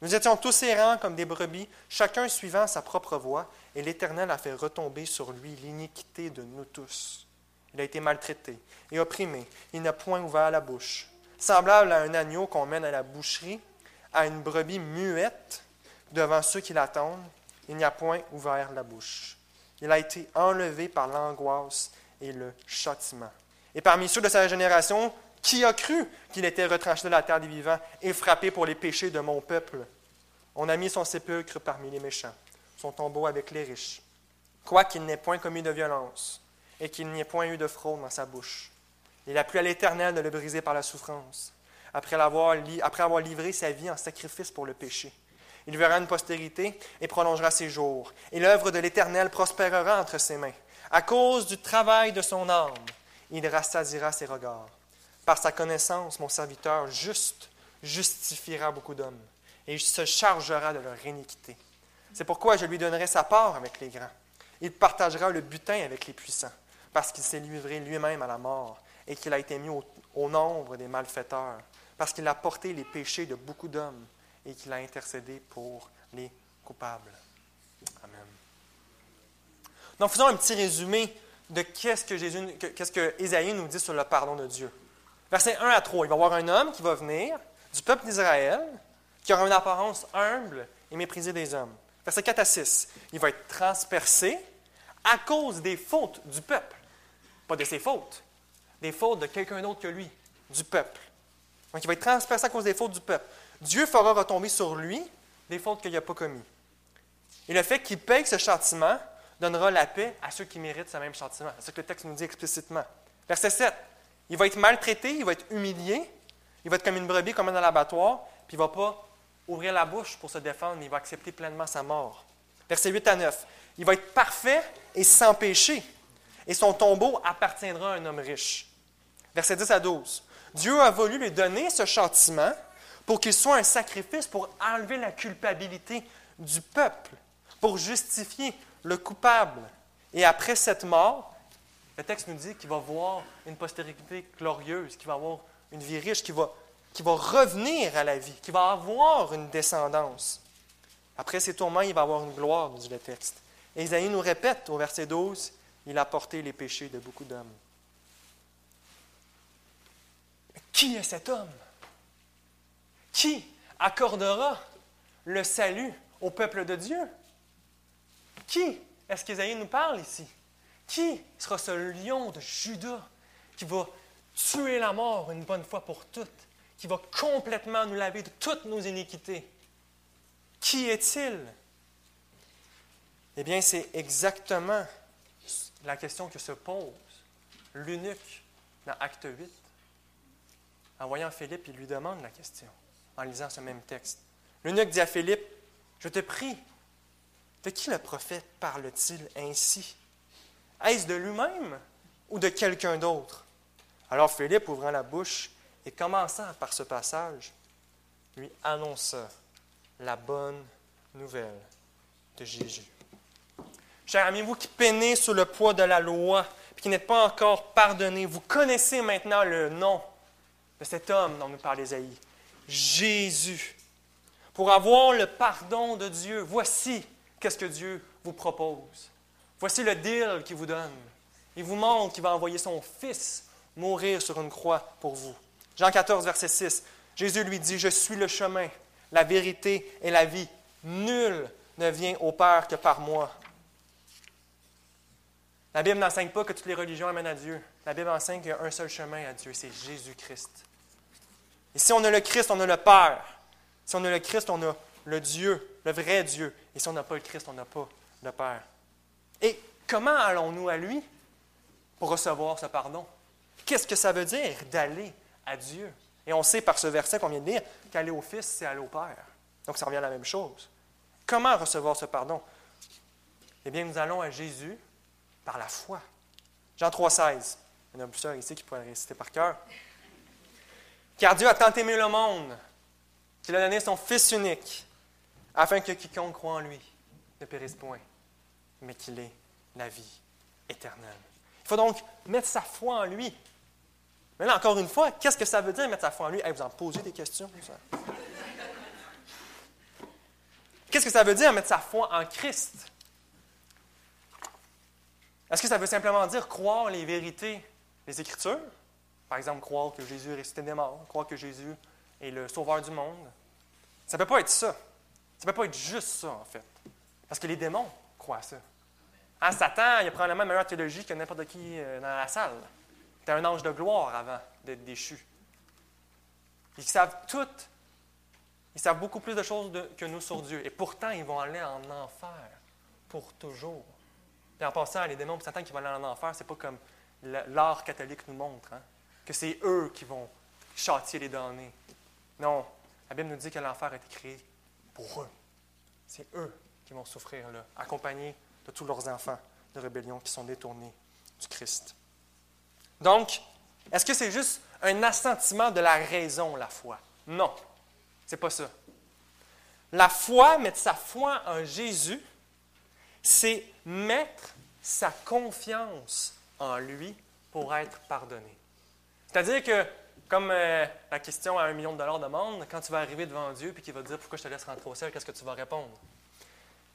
Nous étions tous errants comme des brebis, chacun suivant sa propre voie, et l'Éternel a fait retomber sur lui l'iniquité de nous tous. Il a été maltraité et opprimé. Il n'a point ouvert la bouche. Semblable à un agneau qu'on mène à la boucherie, à une brebis muette devant ceux qui l'attendent, il n'y a point ouvert la bouche. Il a été enlevé par l'angoisse et le châtiment. Et parmi ceux de sa génération, qui a cru qu'il était retranché de la terre des vivants et frappé pour les péchés de mon peuple? On a mis son sépulcre parmi les méchants, son tombeau avec les riches. Quoiqu'il n'ait point commis de violence, et qu'il n'y ait point eu de fraude dans sa bouche. Il a plu à l'Éternel de le briser par la souffrance, après avoir, après avoir livré sa vie en sacrifice pour le péché. Il verra une postérité et prolongera ses jours, et l'œuvre de l'Éternel prospérera entre ses mains. À cause du travail de son âme, il rassasira ses regards. Par sa connaissance, mon serviteur juste justifiera beaucoup d'hommes, et il se chargera de leur iniquité. C'est pourquoi je lui donnerai sa part avec les grands. Il partagera le butin avec les puissants parce qu'il s'est livré lui-même à la mort et qu'il a été mis au, nombre des malfaiteurs, parce qu'il a porté les péchés de beaucoup d'hommes et qu'il a intercédé pour les coupables. Amen. Donc, faisons un petit résumé de qu'est-ce que, Jésus, qu'est-ce que Ésaïe nous dit sur le pardon de Dieu. Versets 1 à 3, il va y avoir un homme qui va venir du peuple d'Israël, qui aura une apparence humble et méprisée des hommes. Versets 4 à 6, il va être transpercé à cause des fautes du peuple. Pas de ses fautes, des fautes de quelqu'un d'autre que lui, du peuple. Donc il va être transpercé à cause des fautes du peuple. Dieu fera retomber sur lui des fautes qu'il n'a pas commises. Et le fait qu'il paye ce châtiment donnera la paix à ceux qui méritent ce même châtiment. C'est ce que le texte nous dit explicitement. Verset 7. Il va être maltraité, il va être humilié, il va être comme une brebis, comme dans l'abattoir, puis il ne va pas ouvrir la bouche pour se défendre, mais il va accepter pleinement sa mort. Verset 8 à 9. Il va être parfait et sans péché et son tombeau appartiendra à un homme riche. Verset 10 à 12. Dieu a voulu lui donner ce châtiment pour qu'il soit un sacrifice pour enlever la culpabilité du peuple, pour justifier le coupable. Et après cette mort, le texte nous dit qu'il va voir une postérité glorieuse, qu'il va avoir une vie riche, qu'il va, va revenir à la vie, qu'il va avoir une descendance. Après ces tourments, il va avoir une gloire, nous dit le texte. Et Isaïe nous répète au verset 12 il a porté les péchés de beaucoup d'hommes. Qui est cet homme? Qui accordera le salut au peuple de Dieu? Qui est-ce qu'Ésaïe nous parle ici? Qui sera ce lion de Judas qui va tuer la mort une bonne fois pour toutes, qui va complètement nous laver de toutes nos iniquités? Qui est-il? Eh bien, c'est exactement la question que se pose l'eunuque dans Acte 8. En voyant Philippe, il lui demande la question, en lisant ce même texte. L'eunuque dit à Philippe, Je te prie, de qui le prophète parle-t-il ainsi? Est-ce de lui-même ou de quelqu'un d'autre Alors Philippe, ouvrant la bouche et commençant par ce passage, lui annonça la bonne nouvelle de Jésus. Chers amis, vous qui peinez sous le poids de la loi et qui n'êtes pas encore pardonnés, vous connaissez maintenant le nom de cet homme dont nous parle Jésus. Pour avoir le pardon de Dieu, voici qu'est-ce que Dieu vous propose. Voici le deal qu'il vous donne. Il vous montre qu'il va envoyer son Fils mourir sur une croix pour vous. Jean 14, verset 6. Jésus lui dit, Je suis le chemin, la vérité et la vie. Nul ne vient au Père que par moi. La Bible n'enseigne pas que toutes les religions amènent à Dieu. La Bible enseigne qu'il y a un seul chemin à Dieu, c'est Jésus-Christ. Et si on a le Christ, on a le Père. Si on a le Christ, on a le Dieu, le vrai Dieu. Et si on n'a pas le Christ, on n'a pas le Père. Et comment allons-nous à lui pour recevoir ce pardon? Qu'est-ce que ça veut dire d'aller à Dieu? Et on sait par ce verset qu'on vient de lire qu'aller au Fils, c'est aller au Père. Donc ça revient à la même chose. Comment recevoir ce pardon? Eh bien, nous allons à Jésus par la foi. Jean 3,16. Il y en a plusieurs ici qui pourraient réciter par cœur. Car Dieu a tant aimé le monde qu'il a donné son Fils unique, afin que quiconque croit en lui ne périsse point, mais qu'il ait la vie éternelle. Il faut donc mettre sa foi en lui. Mais là, encore une fois, qu'est-ce que ça veut dire mettre sa foi en lui? vous en posez des questions. Qu'est-ce que ça veut dire mettre sa foi en Christ? Est-ce que ça veut simplement dire croire les vérités des Écritures? Par exemple, croire que Jésus est ressuscité des morts, croire que Jésus est le sauveur du monde. Ça ne peut pas être ça. Ça ne peut pas être juste ça, en fait. Parce que les démons croient à ça. En Satan, il a probablement une meilleure théologie que n'importe qui euh, dans la salle. C'était un ange de gloire avant d'être déchu. Ils savent tout. Ils savent beaucoup plus de choses que nous sur Dieu. Et pourtant, ils vont aller en enfer pour toujours. Et en passant, les démons Satan qui vont aller en enfer, c'est pas comme l'art catholique nous montre, hein, que c'est eux qui vont châtier les damnés. Non, la Bible nous dit que l'enfer a été créé pour eux. C'est eux qui vont souffrir là, accompagnés de tous leurs enfants de rébellion qui sont détournés du Christ. Donc, est-ce que c'est juste un assentiment de la raison, la foi? Non, c'est pas ça. La foi, mettre sa foi en Jésus, c'est mettre sa confiance en lui pour être pardonné. C'est-à-dire que, comme euh, la question à un million de dollars demande, quand tu vas arriver devant Dieu et qu'il va te dire pourquoi je te laisse rentrer au ciel, qu'est-ce que tu vas répondre?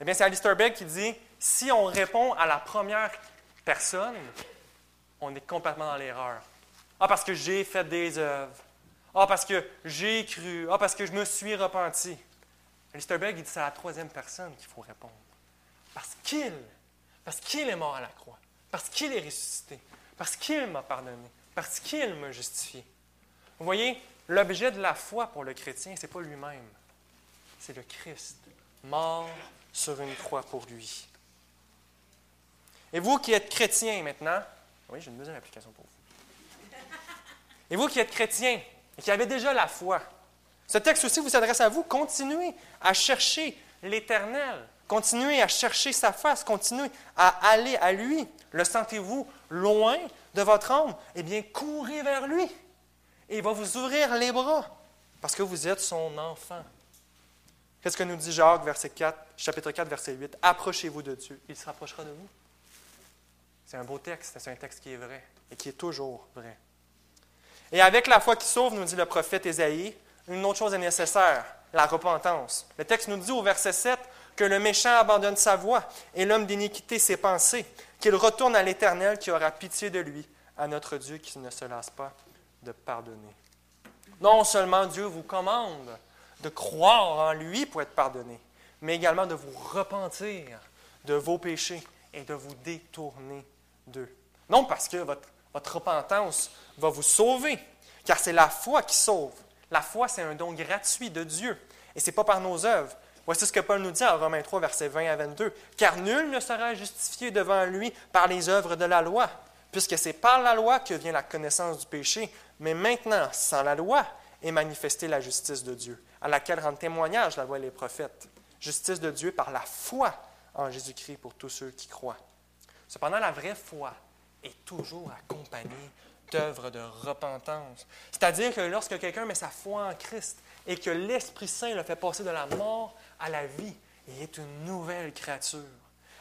Eh bien, c'est Alistair Begg qui dit si on répond à la première personne, on est complètement dans l'erreur. Ah, parce que j'ai fait des œuvres. Ah, parce que j'ai cru. Ah, parce que je me suis repenti. Alistair Begg, il dit c'est à la troisième personne qu'il faut répondre. Parce qu'il, parce qu'il est mort à la croix, parce qu'il est ressuscité, parce qu'il m'a pardonné, parce qu'il m'a justifié. Vous voyez, l'objet de la foi pour le chrétien, ce n'est pas lui-même, c'est le Christ, mort sur une croix pour lui. Et vous qui êtes chrétien maintenant, oui, j'ai une deuxième application pour vous. Et vous qui êtes chrétien et qui avez déjà la foi, ce texte aussi vous s'adresse à vous. Continuez à chercher l'Éternel. Continuez à chercher sa face, continuez à aller à lui. Le sentez-vous loin de votre âme? Eh bien, courez vers lui. Et il va vous ouvrir les bras parce que vous êtes son enfant. Qu'est-ce que nous dit Jacques, verset 4, chapitre 4, verset 8? Approchez-vous de Dieu, il se rapprochera de vous. C'est un beau texte, c'est un texte qui est vrai et qui est toujours vrai. Et avec la foi qui sauve, nous dit le prophète Ésaïe, une autre chose est nécessaire, la repentance. Le texte nous dit au verset 7 que le méchant abandonne sa voie et l'homme d'iniquité ses pensées, qu'il retourne à l'Éternel qui aura pitié de lui, à notre Dieu qui ne se lasse pas de pardonner. Non seulement Dieu vous commande de croire en lui pour être pardonné, mais également de vous repentir de vos péchés et de vous détourner d'eux. Non parce que votre, repentance va vous sauver, car c'est la foi qui sauve. La foi, c'est un don gratuit de Dieu, et ce n'est pas par nos œuvres. Voici ce que Paul nous dit en Romains 3, versets 20 à 22. Car nul ne sera justifié devant lui par les œuvres de la loi, puisque c'est par la loi que vient la connaissance du péché. Mais maintenant, sans la loi, est manifestée la justice de Dieu, à laquelle rendent témoignage la loi et les prophètes. Justice de Dieu par la foi en Jésus-Christ pour tous ceux qui croient. Cependant, la vraie foi est toujours accompagnée d'œuvres de repentance. C'est-à-dire que lorsque quelqu'un met sa foi en Christ et que l'Esprit Saint le fait passer de la mort à la vie, il est une nouvelle créature,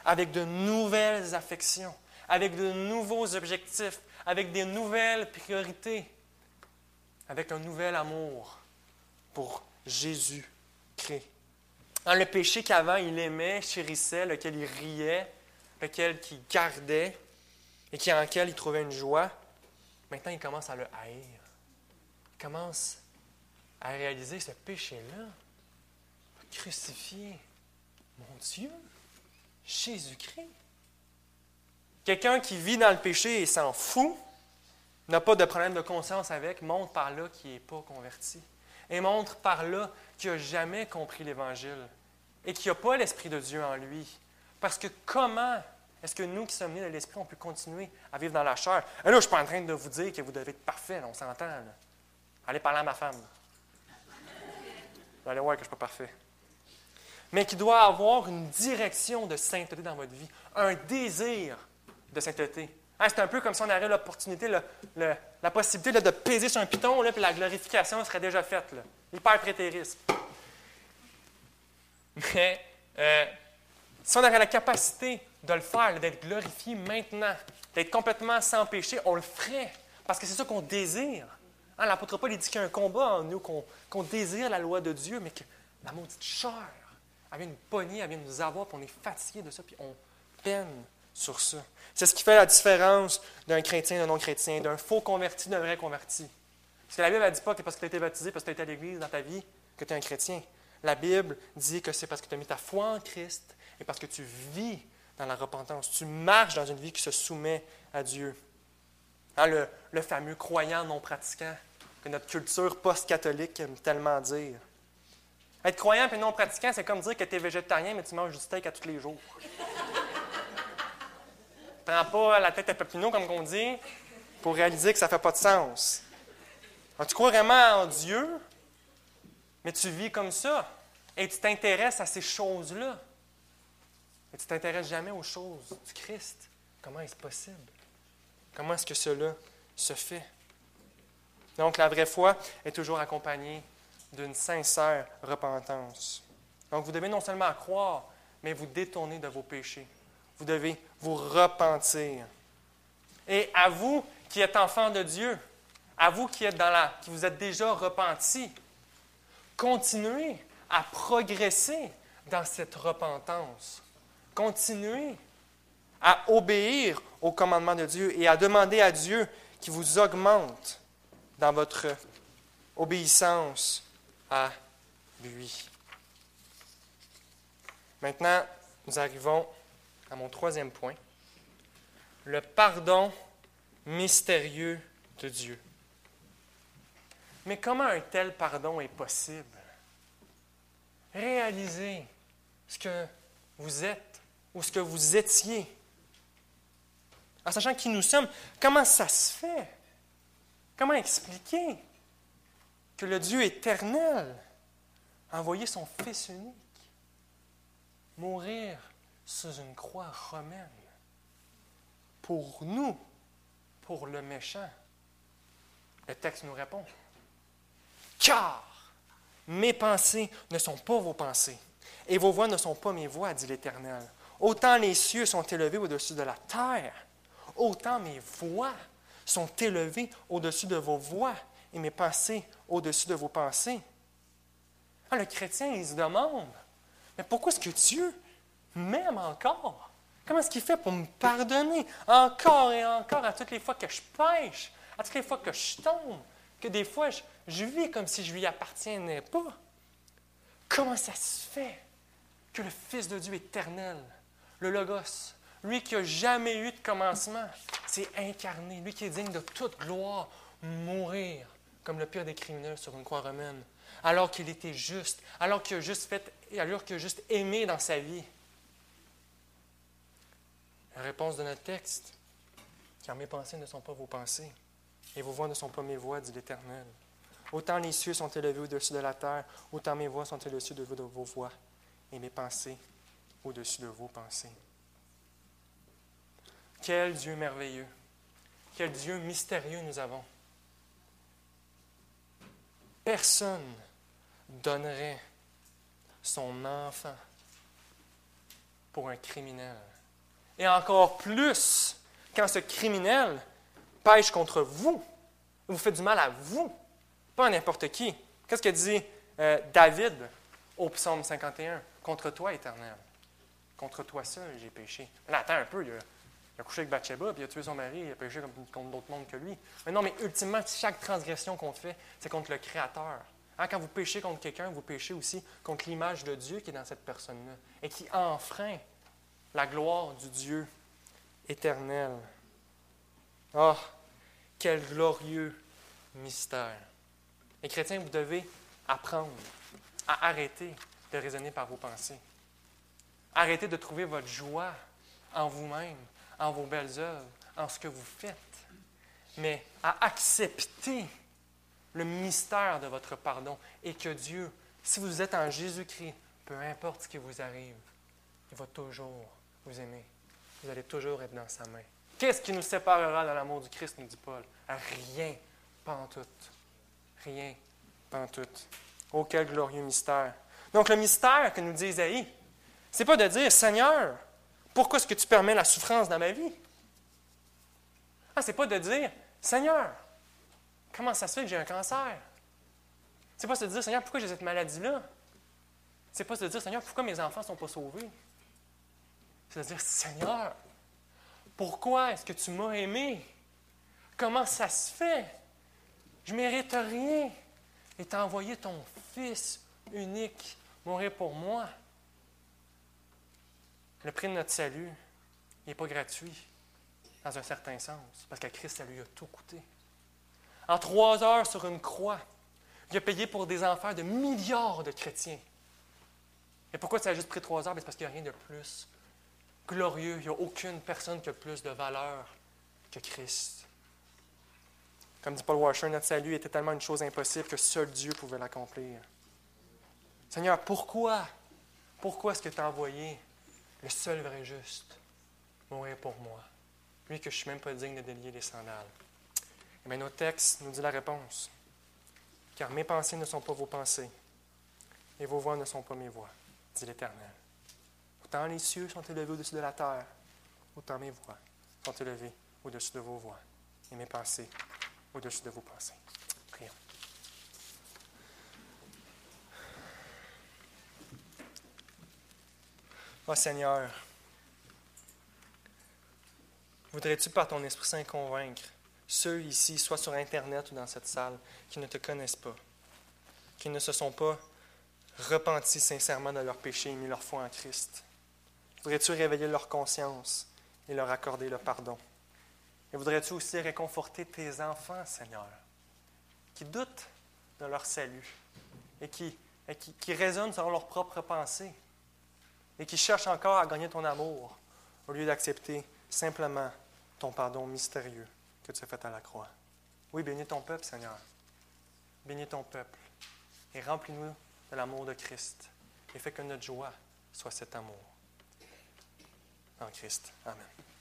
avec de nouvelles affections, avec de nouveaux objectifs, avec des nouvelles priorités, avec un nouvel amour pour Jésus-Christ. Dans le péché qu'avant il aimait, chérissait, lequel il riait, lequel il gardait et en lequel il trouvait une joie, maintenant il commence à le haïr. Il commence à réaliser ce péché-là, crucifié. Mon Dieu, Jésus-Christ. Quelqu'un qui vit dans le péché et s'en fout, n'a pas de problème de conscience avec, montre par là qu'il n'est pas converti. Et montre par là qu'il n'a jamais compris l'Évangile et qu'il n'a pas l'Esprit de Dieu en lui. Parce que comment est-ce que nous qui sommes nés de l'Esprit, on peut continuer à vivre dans la chair? Et je ne suis pas en train de vous dire que vous devez être parfait, on s'entend. Allez parler à ma femme. Allez voir que je ne suis pas parfait. Mais qu'il doit avoir une direction de sainteté dans votre vie, un désir de sainteté. Hein, c'est un peu comme si on avait l'opportunité, la possibilité de peser sur un piton, là, puis la glorification serait déjà faite. Là. Hyper prétérisme. Mais euh, si on avait la capacité de le faire, d'être glorifié maintenant, d'être complètement sans péché, on le ferait. Parce que c'est ça qu'on désire. Hein, L'apôtre Paul dit qu'il y a un combat en nous, qu'on désire la loi de Dieu, mais que la maudite chair, elle vient nous pogner, elle vient nous avoir, puis on est fatigué de ça, puis on peine sur ça. C'est ce qui fait la différence d'un chrétien d'un non-chrétien, d'un faux converti d'un vrai converti. Parce que la Bible ne dit pas que parce que tu as été baptisé, parce que tu as été à l'Église dans ta vie, que tu es un chrétien. La Bible dit que c'est parce que tu as mis ta foi en Christ et parce que tu vis dans la repentance. Tu marches dans une vie qui se soumet à Dieu. Hein, le, le, fameux croyant non pratiquant que notre culture post-catholique aime tellement dire. Être croyant et non pratiquant, c'est comme dire que tu es végétarien, mais tu manges du steak à tous les jours. Prends pas la tête à Papineau, comme on dit, pour réaliser que ça ne fait pas de sens. tu crois vraiment en Dieu, mais tu vis comme ça. Et tu t'intéresses à ces choses-là. Et tu t'intéresses jamais aux choses du Christ. Comment est-ce possible? Comment est-ce que cela se fait? Donc, la vraie foi est toujours accompagnée d'une sincère repentance. Donc, vous devez non seulement croire, mais vous détourner de vos péchés. Vous devez vous repentir. Et à vous qui êtes enfants de Dieu, à vous qui êtes dans la, qui vous êtes déjà repentis, continuez à progresser dans cette repentance. Continuez à obéir au commandement de Dieu et à demander à Dieu qui vous augmente dans votre obéissance à lui. Maintenant, nous arrivons à mon troisième point, le pardon mystérieux de Dieu. Mais comment un tel pardon est possible? Réalisez ce que vous êtes ou ce que vous étiez. En sachant qui nous sommes, comment ça se fait? Comment expliquer? Que le Dieu éternel a envoyé son Fils unique mourir sous une croix romaine pour nous, pour le méchant? Le texte nous répond. Car mes pensées ne sont pas vos pensées, et vos voix ne sont pas mes voix, dit l'Éternel. Autant les cieux sont élevés au-dessus de la terre, autant mes voix sont élevées au-dessus de vos voix, et mes pensées au-dessus de vos pensées. Ah, le chrétien, il se demande, mais pourquoi est-ce que Dieu m'aime encore? Comment est-ce qu'il fait pour me pardonner encore et encore à toutes les fois que je pêche, à toutes les fois que je tombe, que des fois je, vis comme si je lui appartiennais pas? Comment ça se fait que le Fils de Dieu éternel, le Logos, lui qui n'a jamais eu de commencement, s'est incarné, lui qui est digne de toute gloire, mourir comme le pire des criminels sur une croix romaine, alors qu'il était juste, alors qu'il a juste fait, alors qu'il a juste aimé dans sa vie. La réponse de notre texte, car mes pensées ne sont pas vos pensées, et vos voix ne sont pas mes voix, dit l'Éternel. Autant les cieux sont élevés au-dessus de la terre, autant mes voix sont au-dessus de vos voix, et mes pensées au-dessus de vos pensées. Quel Dieu merveilleux, quel Dieu mystérieux nous avons. Personne donnerait son enfant pour un criminel. Et encore plus quand ce criminel pêche contre vous, vous fait du mal à vous, pas à n'importe qui. Qu'est-ce que dit euh, David au psaume 51? Contre toi, éternel. Contre toi seul, j'ai péché. Attends un peu, il couché avec Bathsheba, puis il a tué son mari, il a péché contre d'autres mondes que lui. Mais non, mais ultimement, chaque transgression qu'on fait, c'est contre le Créateur. Hein, quand vous péchez contre quelqu'un, vous péchez aussi contre l'image de Dieu qui est dans cette personne-là et qui enfreint la gloire du Dieu éternel. Oh, quel glorieux mystère. Les chrétiens, vous devez apprendre à arrêter de raisonner par vos pensées. Arrêtez de trouver votre joie en vous-même, en vos belles œuvres, en ce que vous faites, mais à accepter le mystère de votre pardon et que Dieu, si vous êtes en Jésus-Christ, peu importe ce qui vous arrive, il va toujours vous aimer. Vous allez toujours être dans sa main. Qu'est-ce qui nous séparera de l'amour du Christ, nous dit Paul? Rien, pas en tout. Rien, pas en tout. Oh, quel glorieux mystère. Donc, le mystère que nous dit Isaïe, c'est pas de dire, Seigneur, pourquoi est-ce que tu permets la souffrance dans ma vie? Ah, c'est pas de dire, Seigneur, comment ça se fait que j'ai un cancer? C'est pas de dire, Seigneur, pourquoi j'ai cette maladie-là? C'est pas de dire, Seigneur, pourquoi mes enfants ne sont pas sauvés? C'est de dire, Seigneur, pourquoi est-ce que tu m'as aimé? Comment ça se fait? Je mérite rien. Et tu as envoyé ton Fils unique mourir pour moi. Le prix de notre salut n'est pas gratuit, dans un certain sens, parce que Christ, ça lui a tout coûté. En trois heures sur une croix, il a payé pour des enfers de milliards de chrétiens. Et pourquoi ça a juste pris trois heures? Ben, c'est parce qu'il n'y a rien de plus glorieux. Il n'y a aucune personne qui a plus de valeur que Christ. Comme dit Paul Washer, notre salut était tellement une chose impossible que seul Dieu pouvait l'accomplir. Seigneur, pourquoi? Pourquoi est-ce que tu as envoyé le seul vrai juste mourir pour moi? Lui que je ne suis même pas digne de délier les sandales. Eh bien, notre texte nous dit la réponse. Car mes pensées ne sont pas vos pensées, et vos voix ne sont pas mes voix, dit l'Éternel. Autant les cieux sont élevés au-dessus de la terre, autant mes voix sont élevées au-dessus de vos voix, et mes pensées au-dessus de vos pensées. Prions. Oh Seigneur, voudrais-tu par ton Esprit Saint convaincre ceux ici, soit sur Internet ou dans cette salle, qui ne te connaissent pas, qui ne se sont pas repentis sincèrement de leurs péchés et mis leur foi en Christ? Voudrais-tu réveiller leur conscience et leur accorder le pardon? Et voudrais-tu aussi réconforter tes enfants, Seigneur, qui doutent de leur salut et qui, qui, raisonnent selon leurs propres pensées? Et qui cherchent encore à gagner ton amour au lieu d'accepter simplement ton pardon mystérieux que tu as fait à la croix. Oui, bénis ton peuple, Seigneur. Bénis ton peuple et remplis-nous de l'amour de Christ et fais que notre joie soit cet amour en Christ. Amen.